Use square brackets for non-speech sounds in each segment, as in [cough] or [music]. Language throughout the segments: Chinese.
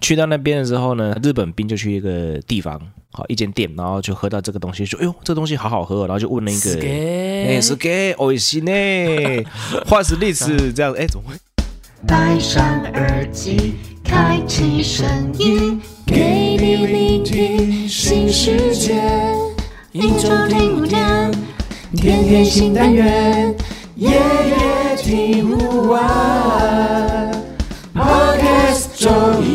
去到那边的时候呢，日本兵就去一个地方，好一间店，然后就喝到这个东西，说：“哎呦，这东西好好喝。”然后就问了一个：“哎，是给哦西呢？[laughs] 话是历史这样？哎，怎么会？”戴上耳机，开启声音，给你聆听新世界。一周听五天，天天新单元，夜夜听不完。Podcast 周一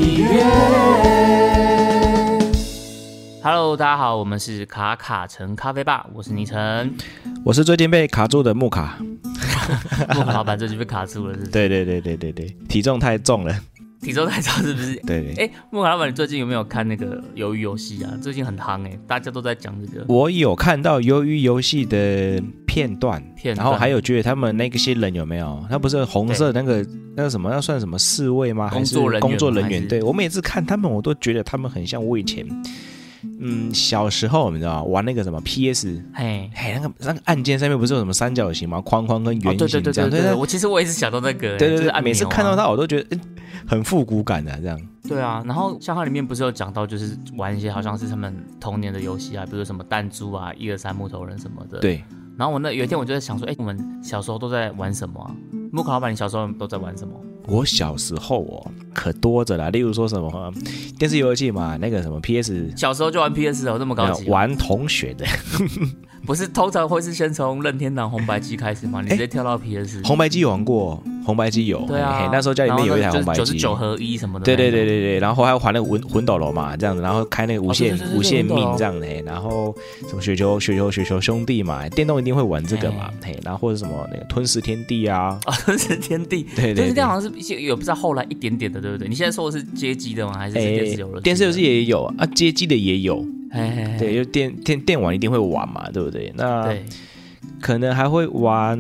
Hello，大家好，我们是卡卡城咖啡吧，我是倪晨，我是最近被卡住的木卡。[laughs] 木卡老板最近被卡住了，是？对对对对对对，体重太重了。体重太重是不是？对对。哎，木卡老板，你最近有没有看那个鱿鱼游戏啊？最近很夯哎，大家都在讲这个。我有看到鱿鱼游戏的片段，片然后还有觉得他们那个些人有没有？他不是红色那个那个什么？那算什么侍卫吗？还是工作人员？对我每次看他们，我都觉得他们很像我以前。嗯，小时候你知道玩那个什么 PS，嘿，嘿，那个那个按键上面不是有什么三角形吗？框框跟圆形。对对对对对，我其实我也是想到那个。对对对，每次看到它我都觉得很复古感的这样。对啊，然后像它里面不是有讲到，就是玩一些好像是他们童年的游戏啊，比如什么弹珠啊、一二三木头人什么的。对。然后我那有一天我就在想说，哎，我们小时候都在玩什么啊？木卡老板，你小时候都在玩什么？我小时候哦，可多着了。例如说什么电视游戏嘛，那个什么 PS，小时候就玩 PS 哦，这么高级。玩同学的，不是通常会是先从任天堂红白机开始吗？你直接跳到 PS。红白机有玩过，红白机有。对啊，那时候家里面有一台红白机，九十九合一什么的。对对对对对，然后还要玩那个魂魂斗罗嘛，这样子，然后开那个无限无限命这样的，然后什么雪球雪球雪球兄弟嘛，电动一定会玩这个嘛，嘿，然后或者什么那个吞食天地啊，啊吞食天地，对对，吞食天好像是。一些有不知道后来一点点的，对不对？你现在说的是街机的吗？还是电视游戏？电视游戏也有啊，街机的也有。哎，对，就电电电玩一定会玩嘛，对不对？那。可能还会玩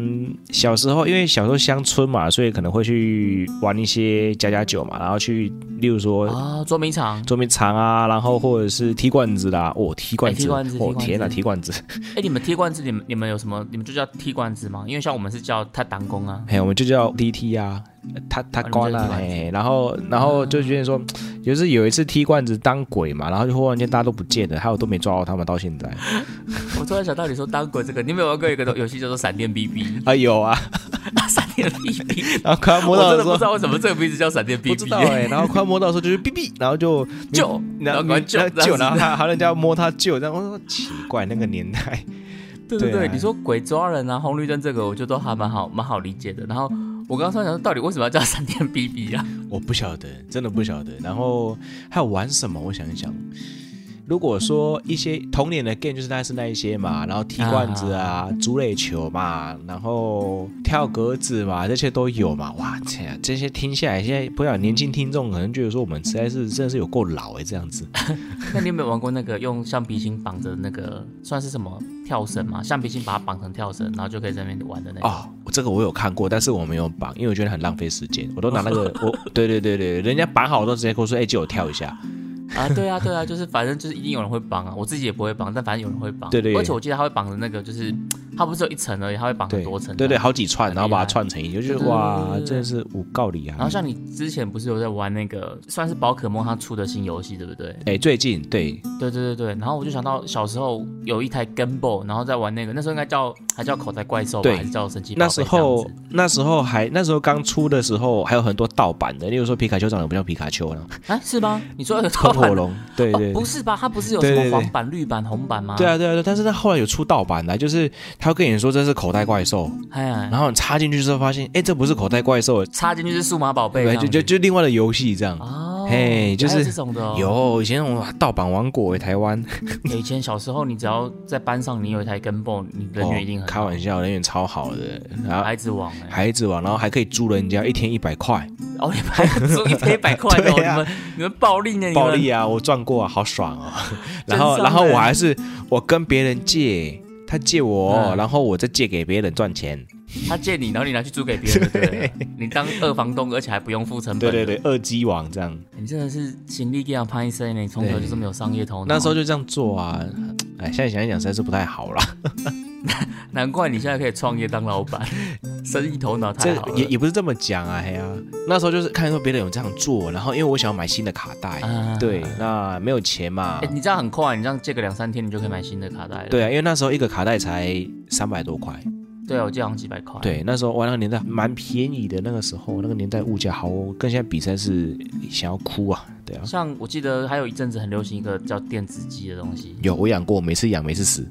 小时候，因为小时候乡村嘛，所以可能会去玩一些家家酒嘛，然后去，例如说啊捉迷藏、捉迷藏啊，然后或者是踢罐子啦，哦踢罐子，哦天哪踢罐子！[laughs] 哎，你们踢罐子，你们你们有什么？你们就叫踢罐子吗？因为像我们是叫他挡弓啊，嘿，我们就叫 DT 啊，他他关了，哎，然后然后就觉得说，就是有一次踢罐子当鬼嘛，然后就忽然间大家都不见了，还有都没抓到他们到现在。[laughs] 我突然想到你说当鬼这个，你有没有玩过一个？游戏叫做闪电 BB 啊，有啊，闪电 BB，然后快要摸到的时候，不知道为什么这个名字叫闪电 BB，不知道哎，然后快要摸到的时候就是 BB，然后就救，然后救救，然后他还人家摸他救，这样我说奇怪那个年代，[laughs] 对对对，你说鬼抓人啊，红绿灯这个，我觉得都还蛮好蛮好理解的。然后我刚刚突然想说，到底为什么要叫闪电 BB 啊？我不晓得，真的不晓得。然后还有玩什么？我想一想。如果说一些童年的 game 就是那是那一些嘛，然后踢罐子啊、竹垒球嘛，然后跳格子嘛，这些都有嘛。哇天，这些听下来，现在不晓得年轻听众可能觉得说我们实在是真的是有够老哎，这样子。[laughs] 那你有没有玩过那个用橡皮筋绑着那个算是什么跳绳嘛？橡皮筋把它绑成跳绳，然后就可以在那边玩的那个。哦，这个我有看过，但是我没有绑，因为我觉得很浪费时间。我都拿那个，[laughs] 我对对对对，人家绑好我都直接跟我说，哎，借我跳一下。啊，对啊，对啊，就是反正就是一定有人会绑啊，我自己也不会绑，但反正有人会绑。对对。而且我记得他会绑着那个，就是他不是有一层而已，它会绑很多层。对对，好几串，然后把它串成一，就觉得哇，真的是无告理啊。然后像你之前不是有在玩那个算是宝可梦它出的新游戏，对不对？哎，最近对对对对对。然后我就想到小时候有一台 Game Boy，然后在玩那个，那时候应该叫还叫口袋怪兽吧，还是叫神奇？那时候那时候还那时候刚出的时候还有很多盗版的，例如说皮卡丘长得不像皮卡丘了。啊，是吗？你说有 [laughs] 盗版？火龙，对对，不是吧？它不是有什么黄版、绿版、红版吗？对啊，对啊，对。但是它后来有出盗版的，就是他会跟你说这是口袋怪兽，哎，然后你插进去之后发现，哎，这不是口袋怪兽，插进去是数码宝贝，对，就就就另外的游戏这样。哦嘿，就是这种的。有以前那种盗版王国，台湾。[laughs] 以前小时候，你只要在班上，你有一台跟 b 你人缘一定很。开玩笑，人缘超好的。然后孩子王，孩子王，然后还可以租人家一天一百块。哦，你们还租一 [laughs] 天一百块？对啊，你们你们暴利呢？暴利啊！我赚过啊，好爽哦。[laughs] 然后然后我还是我跟别人借，他借我，然后我再借给别人赚钱。他借你，然后你拿去租给别人，[laughs] 对你当二房东，而且还不用付成本。对对对，二机王这样。你真的是行李给他拍摄呢，从小就这么有商业头脑。那时候就这样做啊，哎，现在想一想实在是不太好了。[laughs] 难怪你现在可以创业当老板，[laughs] 生意头脑太好了。也也不是这么讲啊，哎呀，那时候就是看说别人有这样做，然后因为我想要买新的卡带，对，那没有钱嘛。你这样很快，你这样借个两三天，你就可以买新的卡带了。对啊，因为那时候一个卡带才三百多块。对啊，我借好像几百块。对，那时候玩那个年代蛮便宜的，那个时候那个年代物价好，跟现在比赛是想要哭啊。对啊，像我记得还有一阵子很流行一个叫电子鸡的东西。有，我养过，每次养每次死。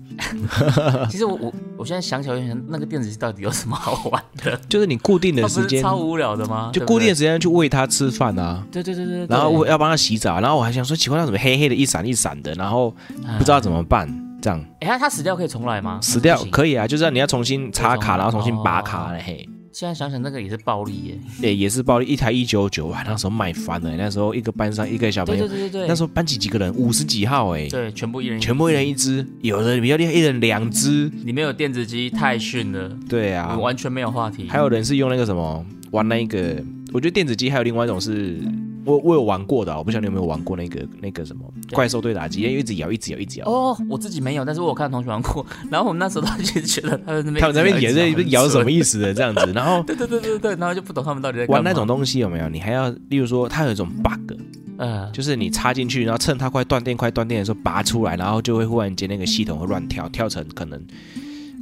[laughs] 其实我我我现在想起来，那个电子鸡到底有什么好玩的？[laughs] 就是你固定的时间，超无聊的吗？就固定的时间去喂它吃饭啊。对对对对。然后我要帮它洗澡，然后我还想说，奇怪，它怎么黑黑的，一闪一闪的，然后不知道怎么办。这样，哎，他他死掉可以重来吗？死掉可以啊，就是你要重新插卡，然后重新拔卡嘞。嘿，现在想想那个也是暴力耶。对，也是暴力，一台一九九，哇，那时候卖翻了。那时候一个班上一个小朋友，对对对对，那时候班级几个人，五十几号哎。对，全部一人，全部一人一只，有的比较厉害，一人两只。里面有电子机，太逊了。对啊，完全没有话题。还有人是用那个什么玩那个，我觉得电子机还有另外一种是。我我有玩过的，我不晓得你有没有玩过那个那个什么怪兽对打机，因为一直摇一直摇一直摇。哦，我自己没有，但是我有看同学玩过。然后我们那时候就觉得他们那边他们那边也在摇什么意思的这样子。然后对对对对对，然后就不懂他们到底在玩那种东西有没有？你还要例如说它有一种 bug，嗯，就是你插进去，然后趁它快断电快断电的时候拔出来，然后就会忽然间那个系统会乱跳，跳成可能，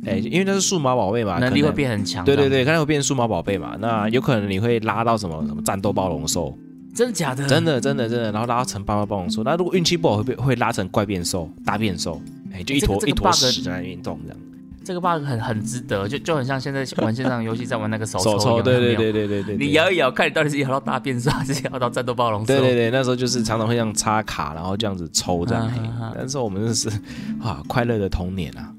哎，因为那是数码宝贝嘛，能力会变很强。对对对，可能会变数码宝贝嘛，那有可能你会拉到什么什么战斗暴龙兽。真的假的？真的真的真的，然后拉成八八暴龙兽。那如果运气不好，会被会拉成怪变兽、大变兽，哎，就一坨一坨屎在那运动这样。这个 bug 很很值得，就就很像现在玩线上游戏，在玩那个手抽。对对对对对对。你摇一摇，看你到底是摇到大变兽，还是摇到战斗暴龙兽？对对对，那时候就是常常会这样插卡，然后这样子抽这样。但是我们真是 [laughs] 啊，快乐的童年啊。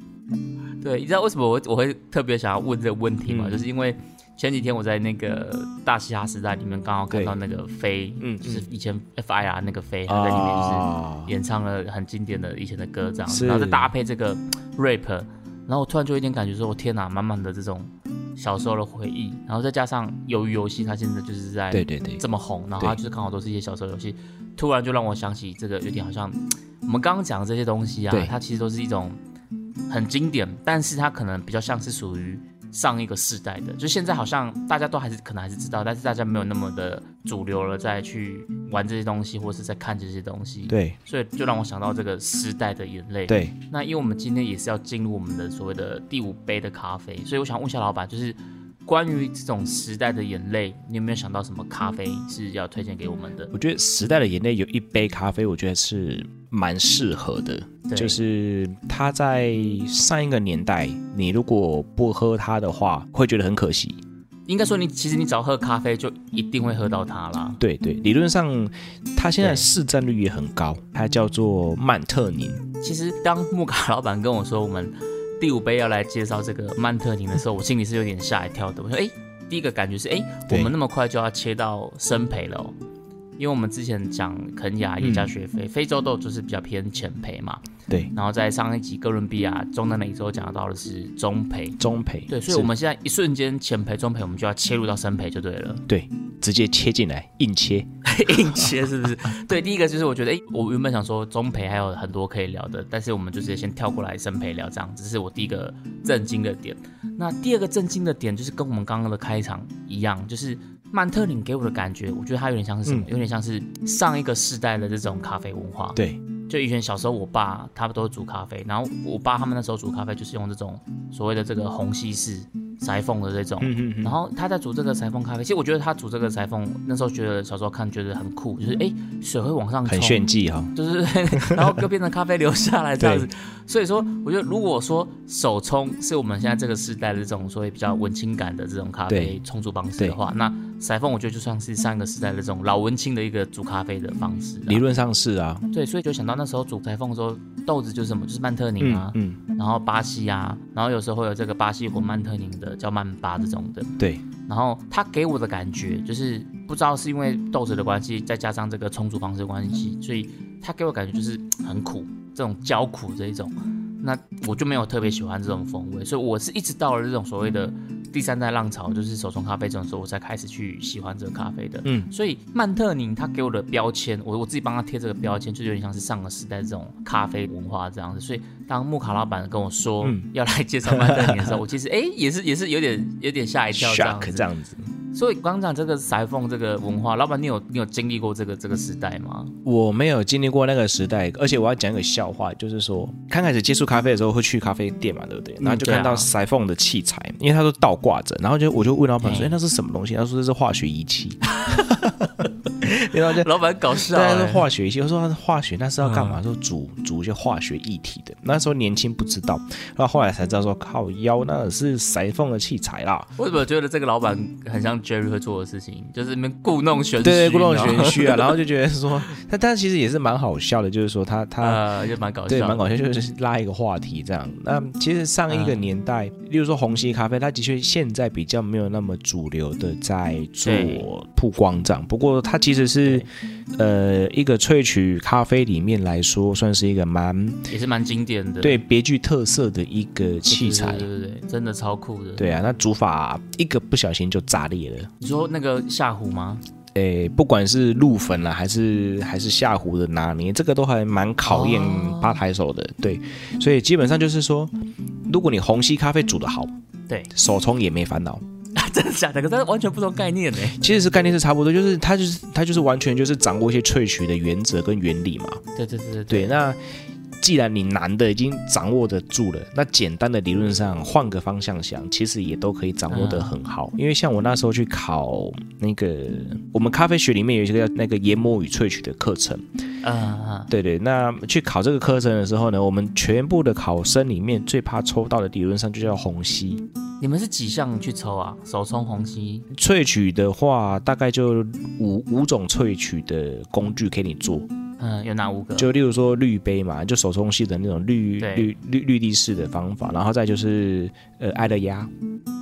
对，你知道为什么我我会特别想要问这个问题吗？就是因为。前几天我在那个大嘻哈时代里面刚好看到那个飞，嗯，就是以前 FIR 那个飞，他在里面就是演唱了很经典的以前的歌这样，然后再搭配这个 rap，然后我突然就有点感觉说，我天哪，满满的这种小时候的回忆，然后再加上鱿鱼游戏，它现在就是在对对对这么红，然后它就是刚好都是一些小时候游戏，突然就让我想起这个有点好像我们刚刚讲的这些东西啊，它其实都是一种很经典，但是它可能比较像是属于。上一个世代的，就现在好像大家都还是可能还是知道，但是大家没有那么的主流了，再去玩这些东西，或者是在看这些东西。对，所以就让我想到这个时代的眼泪。对，那因为我们今天也是要进入我们的所谓的第五杯的咖啡，所以我想问一下老板，就是关于这种时代的眼泪，你有没有想到什么咖啡是要推荐给我们的？我觉得时代的眼泪有一杯咖啡，我觉得是蛮适合的。就是它在上一个年代，你如果不喝它的话，会觉得很可惜。应该说，你其实你只要喝咖啡，就一定会喝到它啦。对对，理论上它现在市占率也很高，它叫做曼特宁。其实当木卡老板跟我说我们第五杯要来介绍这个曼特宁的时候，我心里是有点吓一跳的。我说，哎，第一个感觉是，哎，我们那么快就要切到生培了。因为我们之前讲肯雅也加学费，非洲豆就是比较偏浅培嘛。对。然后在上一集哥伦比亚中南美洲讲到的是中培。中培。对，所以我们现在一瞬间浅培、中培，我们就要切入到深培就对了。对，直接切进来，硬切，[laughs] 硬切是不是？[laughs] 对，第一个就是我觉得，哎，我原本想说中培还有很多可以聊的，但是我们就直接先跳过来深培聊，这样，这是我第一个震惊的点。那第二个震惊的点就是跟我们刚刚的开场一样，就是。曼特林给我的感觉，我觉得它有点像是什么？有点像是上一个世代的这种咖啡文化。对，就以前小时候，我爸他们都煮咖啡，然后我爸他们那时候煮咖啡就是用这种所谓的这个虹吸式。裁缝的这种，然后他在煮这个裁缝咖啡。其实我觉得他煮这个裁缝，那时候觉得小时候看觉得很酷，就是哎，水会往上，很炫技哈，就是 [laughs] 然后就变成咖啡流下来这样子。[laughs] 所以说，我觉得如果说手冲是我们现在这个时代的这种所谓比较文青感的这种咖啡冲煮方式的话，那裁缝我觉得就算是上个时代的这种老文青的一个煮咖啡的方式。理论上是啊，对，所以就想到那时候煮裁缝的时候，豆子就是什么，就是曼特宁啊，嗯，然后巴西啊，然后有时候会有这个巴西或曼特宁的。叫曼巴这种的，对。然后他给我的感觉就是，不知道是因为豆子的关系，再加上这个充足方式的关系，所以他给我感觉就是很苦，这种焦苦这一种。那我就没有特别喜欢这种风味，所以我是一直到了这种所谓的第三代浪潮，就是手冲咖啡这种时候，我才开始去喜欢这个咖啡的。嗯，所以曼特宁他给我的标签，我我自己帮他贴这个标签，就有点像是上个时代这种咖啡文化这样子。所以当木卡老板跟我说要来介绍曼特宁的时候，我其实哎也是也是有点有点吓一跳这样子。所以刚刚讲这个裁缝这个文化，老板你有你有经历过这个这个时代吗？我没有经历过那个时代，而且我要讲一个笑话，就是说刚开始接触咖啡的时候会去咖啡店嘛，对不对？然后就看到裁缝的器材，因为他都倒挂着，然后就我就问老板说：“哎，那是什么东西？”他说：“这是化学仪器。” [laughs] 然后就老板搞笑，对，是化学仪器。我说他是化学，那是要干嘛？说煮煮一些化学液体的。那时候年轻不知道，然后后来才知道说靠腰那是裁缝的器材啦。为什么觉得这个老板很像 Jerry 会做的事情？就是那边故弄玄虚，对，故弄玄虚啊。[laughs] 然后就觉得说，但但其实也是蛮好笑的，就是说他他 [laughs] 就蛮搞笑，对，蛮搞笑，就是拉一个话题这样。那其实上一个年代，例如说红吸咖啡，它的确现在比较没有那么主流的在做曝光这样。不过它其实是。呃，一个萃取咖啡里面来说，算是一个蛮也是蛮经典的，对，别具特色的一个器材，对对对，真的超酷的。对啊，那煮法一个不小心就炸裂了。你说那个下壶吗？诶，不管是入粉了还是还是下壶的拿捏，这个都还蛮考验吧台手的。对，所以基本上就是说，如果你虹吸咖啡煮得好，对，手冲也没烦恼。[laughs] 真的假的？可是完全不同概念呢。其实是概念是差不多，就是它就是它就是完全就是掌握一些萃取的原则跟原理嘛。对对对对对。那既然你难的已经掌握得住了，那简单的理论上换个方向想，其实也都可以掌握得很好。因为像我那时候去考那个我们咖啡学里面有一个叫那个研磨与萃取的课程。啊，对对。那去考这个课程的时候呢，我们全部的考生里面最怕抽到的理论上就叫虹吸。你们是几项去抽啊？手冲虹吸萃取的话，大概就五五种萃取的工具给你做。嗯，有哪五个？就例如说滤杯嘛，就手冲系的那种滤滤滤滤地式的方法，然后再就是呃爱乐压，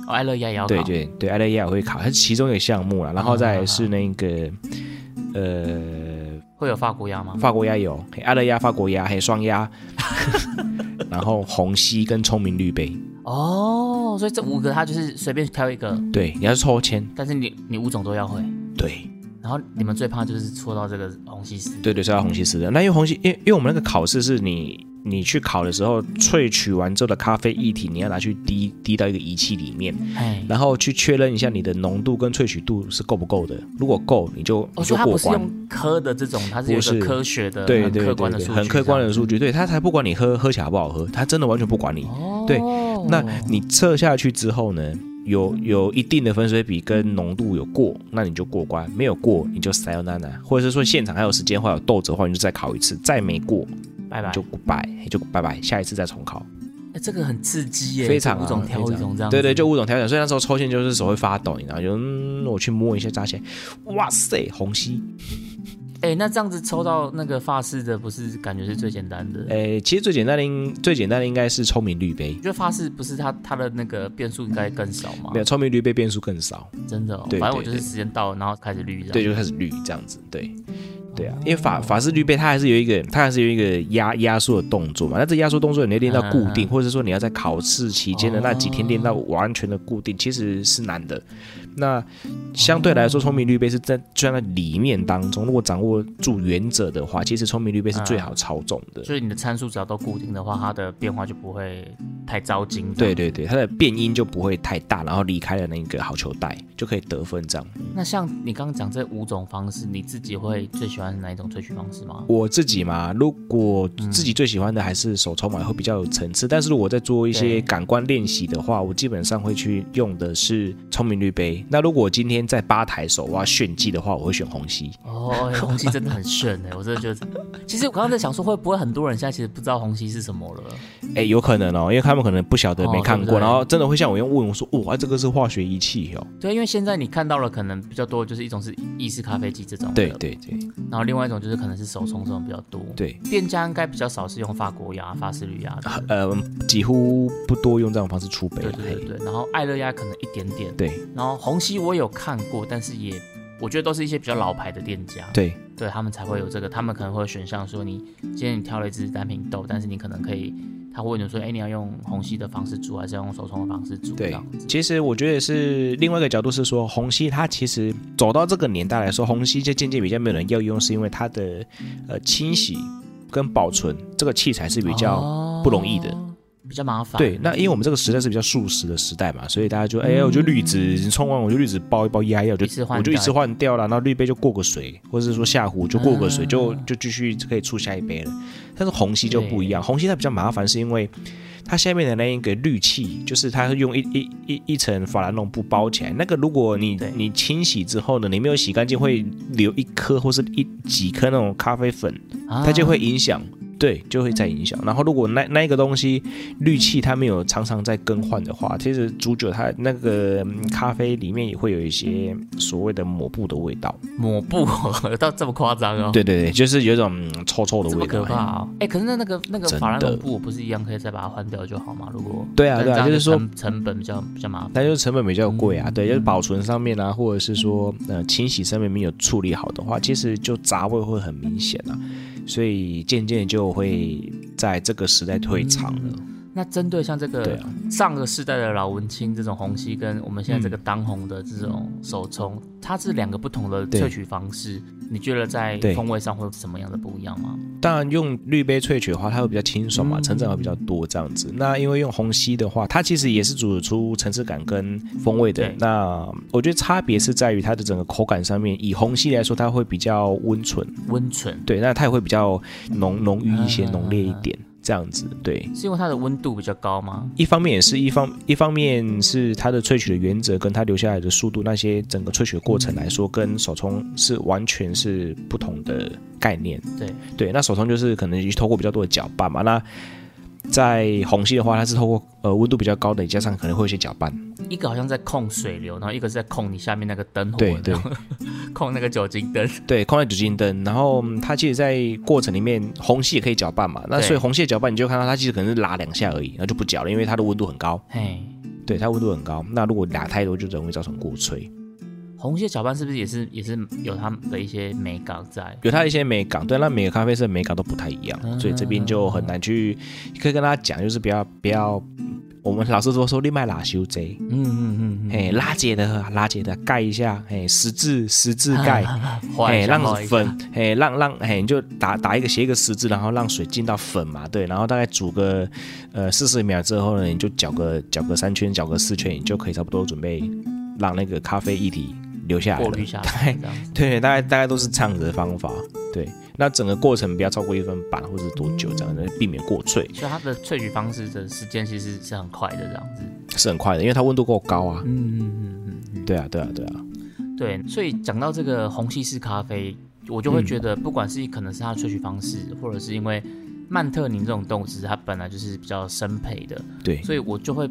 哦爱乐压也要对对对，爱乐压也会考，它是其中一个项目了。然后再是那个呃，会有法国压吗？法国压有，爱乐压、法国压还有双压，[laughs] 然后虹吸跟聪明绿杯。哦，所以这五个他就是随便挑一个，对，你要抽签，但是你你五种都要会，对。然后你们最怕就是戳到这个红吸师，对对，抽到红吸师的。那因为红吸，因因为我们那个考试是你你去烤的时候，萃取完之后的咖啡液体，你要拿去滴滴到一个仪器里面，然后去确认一下你的浓度跟萃取度是够不够的。如果够，你就你就过关。科的这种，它是有个科学的、对对客观的数据，很客观的数据，对它才不管你喝喝起来好不好喝，它真的完全不管你。对，那你测下去之后呢？有有一定的分水比跟浓度有过，那你就过关；没有过，你就 sayonara，或者是说现场还有时间或有豆子的话，你就再考一次；再没过，拜拜，就拜就拜拜，下一次再重考。哎，这个很刺激耶，非常物种挑一种这样。对对，就物种挑选，所以那时候抽签就是手会发抖，然后就嗯，我去摸一下扎起来，哇塞，红吸。哎，那这样子抽到那个发饰的，不是感觉是最简单的？哎，其实最简单的应最简单的应该是聪明绿杯。我觉得发饰不是它它的那个变数应该更少吗？没有，聪明绿杯变数更少。真的哦，反正我就是时间到了，然后开始绿。对，就开始绿这样子。对，对啊，因为法法式绿杯它还是有一个，它还是有一个压压缩的动作嘛。那这压缩动作你要练到固定，或者说你要在考试期间的那几天练到完全的固定，其实是难的。那相对来说，聪明绿杯是在就在里面当中，如果掌握住原则的话，其实聪明绿杯是最好操纵的。所以你的参数只要都固定的话，它的变化就不会太糟心。对对对，它的变音就不会太大，然后离开了那个好球带就可以得分这样。那像你刚刚讲这五种方式，你自己会最喜欢哪一种萃取方式吗？我自己嘛，如果自己最喜欢的还是手冲嘛，会比较有层次。但是如果在做一些感官练习的话，我基本上会去用的是聪明绿杯。那如果今天在吧台手我要炫技的话，我会选虹吸。哦，虹吸真的很炫哎，[laughs] 我真的觉得。其实我刚刚在想说，会不会很多人现在其实不知道虹吸是什么了？哎，有可能哦，因为他们可能不晓得没看过，然后真的会像我一样问我说：“哇，这个是化学仪器哦。”对，因为现在你看到了，可能比较多就是一种是意式咖啡机这种，对对对。然后另外一种就是可能是手冲这种比较多。对，店家应该比较少是用法国压、法式铝压的，呃，几乎不多用这种方式出杯。对对对对。然后爱乐压可能一点点。对。然后虹吸我有看。看过，但是也我觉得都是一些比较老牌的店家，对对，他们才会有这个，他们可能会选项说，你今天你挑了一支单品豆，但是你可能可以他会问你说，哎，你要用虹吸的方式煮，还是要用手冲的方式煮？对，其实我觉得是另外一个角度是说，虹吸它其实走到这个年代来说，虹吸就渐渐比较没有人要用，是因为它的呃清洗跟保存这个器材是比较不容易的。比较麻烦。对，那因为我们这个时代是比较素食的时代嘛，所以大家就哎，我就滤纸冲完，我就滤纸包一包压药，就我就一次换掉了，然后滤杯就过个水，或者是说下壶就过个水，就就继续可以出下一杯了。但是虹吸就不一样，虹吸它比较麻烦，是因为它下面的那一个滤器，就是它用一一一一层法兰绒布包起来，那个如果你你清洗之后呢，你没有洗干净，会留一颗或是一几颗那种咖啡粉，它就会影响。对，就会再影响。然后，如果那那一个东西滤器它没有常常在更换的话，其实煮酒它那个咖啡里面也会有一些所谓的抹布的味道。抹布 [laughs] 到这么夸张哦？对对对，就是有一种臭臭的味道。可怕啊！哎，可是那那个那个法兰绒布不是一样可以再把它换掉就好吗？如果对啊对啊，就是说成本比较比较麻烦，但就是成本比较贵啊。对，就是保存上面啊，或者是说呃清洗上面没有处理好的话，其实就杂味会很明显啊。所以渐渐就会在这个时代退场了。那针对像这个上个世代的老文青这种虹吸，跟我们现在这个当红的这种手冲，它是两个不同的萃取方式。你觉得在风味上会有什么样的不一样吗？当然，用滤杯萃取的话，它会比较清爽嘛，成长会比较多这样子。那因为用虹吸的话，它其实也是煮出层次感跟风味的。那我觉得差别是在于它的整个口感上面。以虹吸来说，它会比较温醇，温醇。对，那它也会比较浓浓郁一些，浓烈一点。这样子，对，是因为它的温度比较高吗？一方面也是一方，一方面是它的萃取的原则跟它留下来的速度，那些整个萃取的过程来说，跟手冲是完全是不同的概念。对对，那手冲就是可能透过比较多的搅拌嘛，那。在虹吸的话，它是透过呃温度比较高的，加上可能会有些搅拌。一个好像在控水流，然后一个是在控你下面那个灯火，对对，[laughs] 控那个酒精灯，对，控那酒精灯。然后它其实，在过程里面，虹吸也可以搅拌嘛。那所以虹吸搅拌，你就看到它其实可能是拉两下而已，然后就不搅了，因为它的温度很高。嘿，对，它温度很高。那如果拉太多，就容易造成过萃。红蟹搅拌是不是也是也是有它的一些美感在？有它的一些美感，对，那每个咖啡色美感都不太一样，所以这边就很难去可以跟大家讲，就是不要不要，我们老师都说另外拉修贼，嗯嗯嗯，嘿，拉姐的拉姐的盖一下，嘿，十字十字盖，[laughs] 嘿，让粉，嘿，让让嘿，你就打打一个斜一个十字，然后让水进到粉嘛，对，然后大概煮个呃四十秒之后呢，你就搅个搅个三圈，搅个四圈，你就可以差不多准备让那个咖啡液体。留下来了，[laughs] 对，大概大概都是这样子的方法。对，那整个过程不要超过一分半，或者多久这样子，避免过萃。所以它的萃取方式的时间其实是很快的，这样子是很快的，因为它温度够高啊。嗯嗯嗯嗯，对啊对啊对啊。对，所以讲到这个虹吸式咖啡，我就会觉得，不管是可能是它的萃取方式，或者是因为曼特宁这种动物，其实它本来就是比较生培的。对，所以我就会。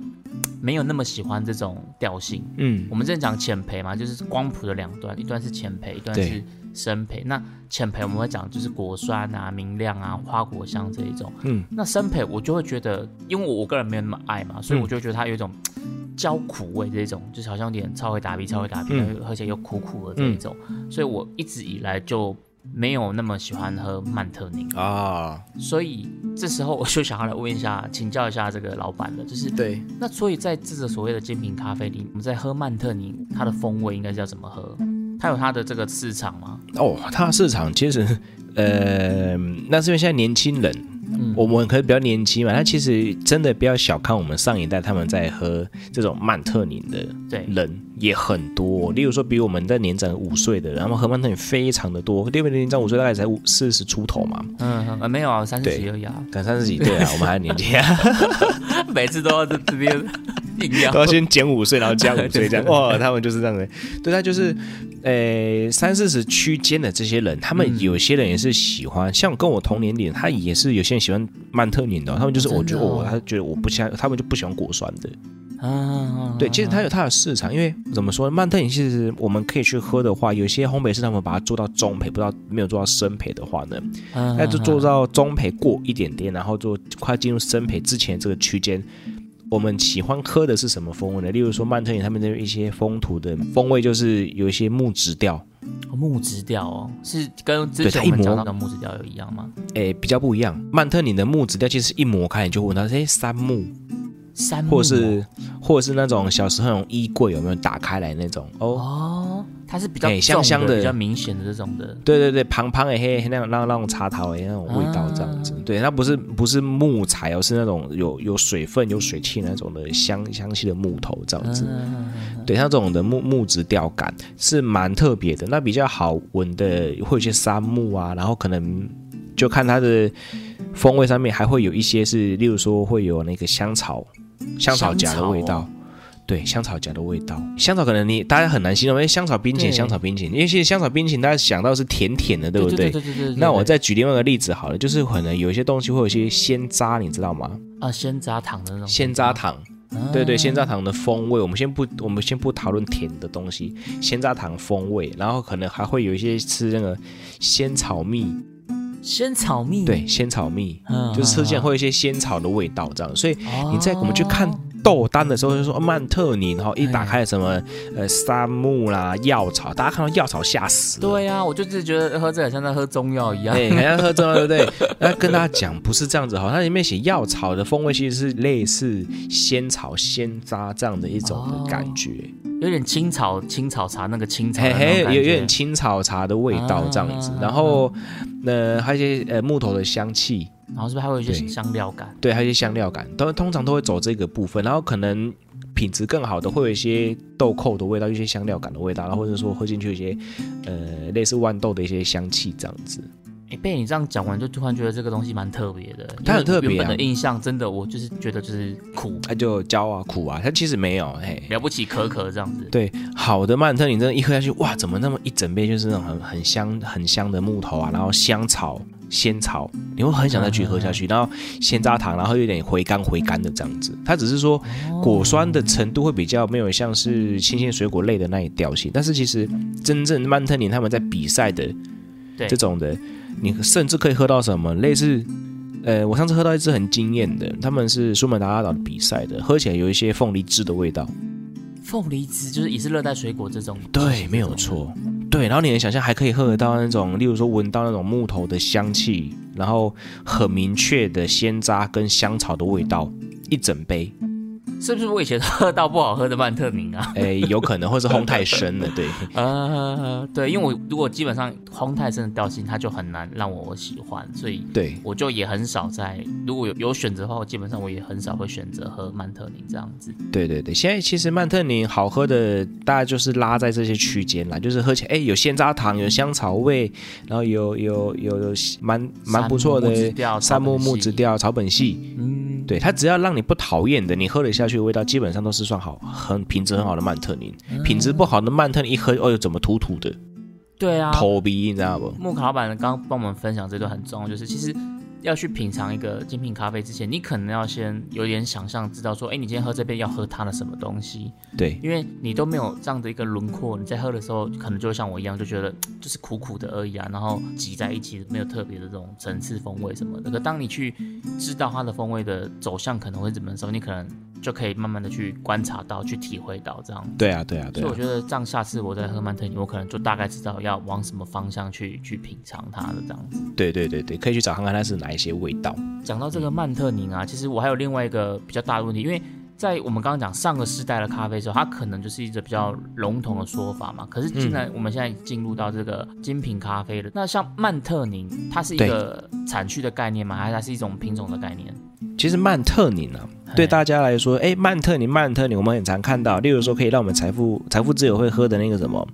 没有那么喜欢这种调性。嗯，我们之前讲浅培嘛，就是光谱的两端，一段是浅培，一段是深培。那浅培我们会讲就是果酸啊、明亮啊、花果香这一种。嗯，那深培我就会觉得，因为我个人没有那么爱嘛，所以我就觉得它有一种焦苦味这种，就是好像有点超会打鼻、超会打鼻，而且又苦苦的这一种。所以我一直以来就。没有那么喜欢喝曼特宁啊，所以这时候我就想要来问一下，请教一下这个老板了，就是对，那所以在这个所谓的精品咖啡里，我们在喝曼特宁，它的风味应该是要怎么喝？它有它的这个市场吗？哦，它的市场其实，呃，那是因为现在年轻人。我们可能比较年轻嘛，他其实真的不要小看我们上一代他们在喝这种曼特宁的人也很多。例如说，比我们在年长五岁的，然后喝曼特宁非常的多。六位年长五岁大概才五四十出头嘛。嗯，没有啊，三十几而已啊。赶三十几，对啊，我们还年轻啊。[laughs] 每次都要在这边都要先减五岁，然后加五岁这样。[laughs] 哇，他们就是这样的。对他就是。呃，三四十区间的这些人，他们有些人也是喜欢，像跟我同年龄，他也是有些人喜欢曼特宁的，他们就是我觉得我，他觉得我不喜欢，他们就不喜欢果酸的。啊，对，其实它有它的市场，因为怎么说，曼特宁其实我们可以去喝的话，有些烘焙师他们把它做到中培，不知道没有做到深培的话呢，那就做到中培过一点点，然后做快进入深培之前这个区间。我们喜欢喝的是什么风味呢？例如说曼特宁他们的一些风土的风味，就是有一些木质调木质调哦，是跟之前我们讲到的木质调有一样吗？哎，比较不一样。曼特宁的木质调其实一磨开，你就闻到哎，杉木。杉木，或是或者是那种小时候那种衣柜有没有打开来那种哦？它是比较香香的、比较明显的这种的。对对对，胖胖的黑那种那那种茶桃的那种味道这样子。对，它不是不是木材哦，是那种有有水分、有水汽那种的香香气的木头这样子。对，像这种的木木质调感是蛮特别的。那比较好闻的会有些杉木啊，然后可能就看它的风味上面还会有一些是，例如说会有那个香草。香草荚的味道，对，香草荚的味道。香草可能你大家很难形容，因为香草冰淇淋，香草冰淇淋，因为其实香草冰淇淋大家想到是甜甜的，对不对？对对对对。那我再举另外一个例子好了，就是可能有一些东西会有一些鲜渣，你知道吗？啊，鲜渣糖的那种。鲜渣糖，对对，鲜渣糖的风味，我们先不，我们先不讨论甜的东西，鲜渣糖风味，然后可能还会有一些吃那个鲜草蜜。仙草蜜，对，仙草蜜，嗯，就是吃起来会有一些仙草的味道，这样。所以你在我们去看豆单的时候，就说曼特宁，然后一打开什么呃杉木啦、药草，大家看到药草吓死。对呀，我就是觉得喝这个像在喝中药一样，对，像喝中药，对不对？[laughs] 那跟大家讲，不是这样子哈，它里面写药草的风味其实是类似仙草、仙渣这样的一种的感觉。有点青草青草茶那个青草，嘿，有有点青草茶的味道这样子，然后那还有一些呃木头的香气，然后是不是还有一些香料感？对，还有一些香料感，都通常都会走这个部分，然后可能品质更好的会有一些豆蔻的味道，一些香料感的味道，然后或者说喝进去一些呃类似豌豆的一些香气这样子。哎，被你这样讲完，就突然觉得这个东西蛮特别的。它很特别。原本的印象真的，我就是觉得就是苦，它就焦啊苦啊，它其实没有，嘿，了不起可可这样子。对，好的曼特你真的，一喝下去，哇，怎么那么一整杯就是那种很很香很香的木头啊，然后香草、仙草，你会很想再去喝下去。然后鲜榨糖，然后有点回甘回甘的这样子。它只是说果酸的程度会比较没有像是新鲜水果类的那一调性，但是其实真正曼特宁他们在比赛的这种的。你甚至可以喝到什么类似，呃，我上次喝到一支很惊艳的，他们是苏门答腊岛的比赛的，喝起来有一些凤梨汁的味道。凤梨汁就是也是热带水果这种。对，没有错。对，然后你能想象还可以喝得到那种，例如说闻到那种木头的香气，然后很明确的鲜渣跟香草的味道，一整杯。是不是我以前喝到不好喝的曼特宁啊？[laughs] 哎，有可能，或是烘太深了，对。呃，[laughs] 对，因为我如果基本上烘太深的调性，它就很难让我喜欢，所以对我就也很少在如果有有选择的话，我基本上我也很少会选择喝曼特宁这样子。对对对，现在其实曼特宁好喝的大概就是拉在这些区间啦，就是喝起来哎有鲜渣糖，有香草味，然后有有有有蛮蛮不错的杉木木质调草本系。嗯，对，它只要让你不讨厌的，你喝了一下。味道基本上都是算好，很品质很好的曼特宁。品质不好的曼特宁一喝，哦哟，怎么土土的？对啊，头鼻，你知道不？木卡老板刚刚帮我们分享这段很重要，就是其实。要去品尝一个精品咖啡之前，你可能要先有点想象，知道说，哎，你今天喝这杯要喝它的什么东西？对，因为你都没有这样的一个轮廓，你在喝的时候，可能就像我一样，就觉得就是苦苦的而已啊，然后挤在一起，没有特别的这种层次风味什么的。可当你去知道它的风味的走向可能会怎么的时候，你可能就可以慢慢的去观察到，去体会到这样。对啊，对啊，对。所以我觉得这样，下次我在喝曼特尼，我可能就大概知道要往什么方向去去品尝它的这样子。对对对对，可以去找看看它是哪一些味道。讲到这个曼特宁啊，其实我还有另外一个比较大的问题，因为在我们刚刚讲上个世代的咖啡时候，它可能就是一个比较笼统的说法嘛。可是现在我们现在进入到这个精品咖啡了，那像曼特宁，它是一个产区的概念吗？还是它是一种品种的概念？其实曼特宁呢，对大家来说，哎，曼特宁，曼特宁，我们很常看到，例如说可以让我们财富财富自由会喝的那个什么。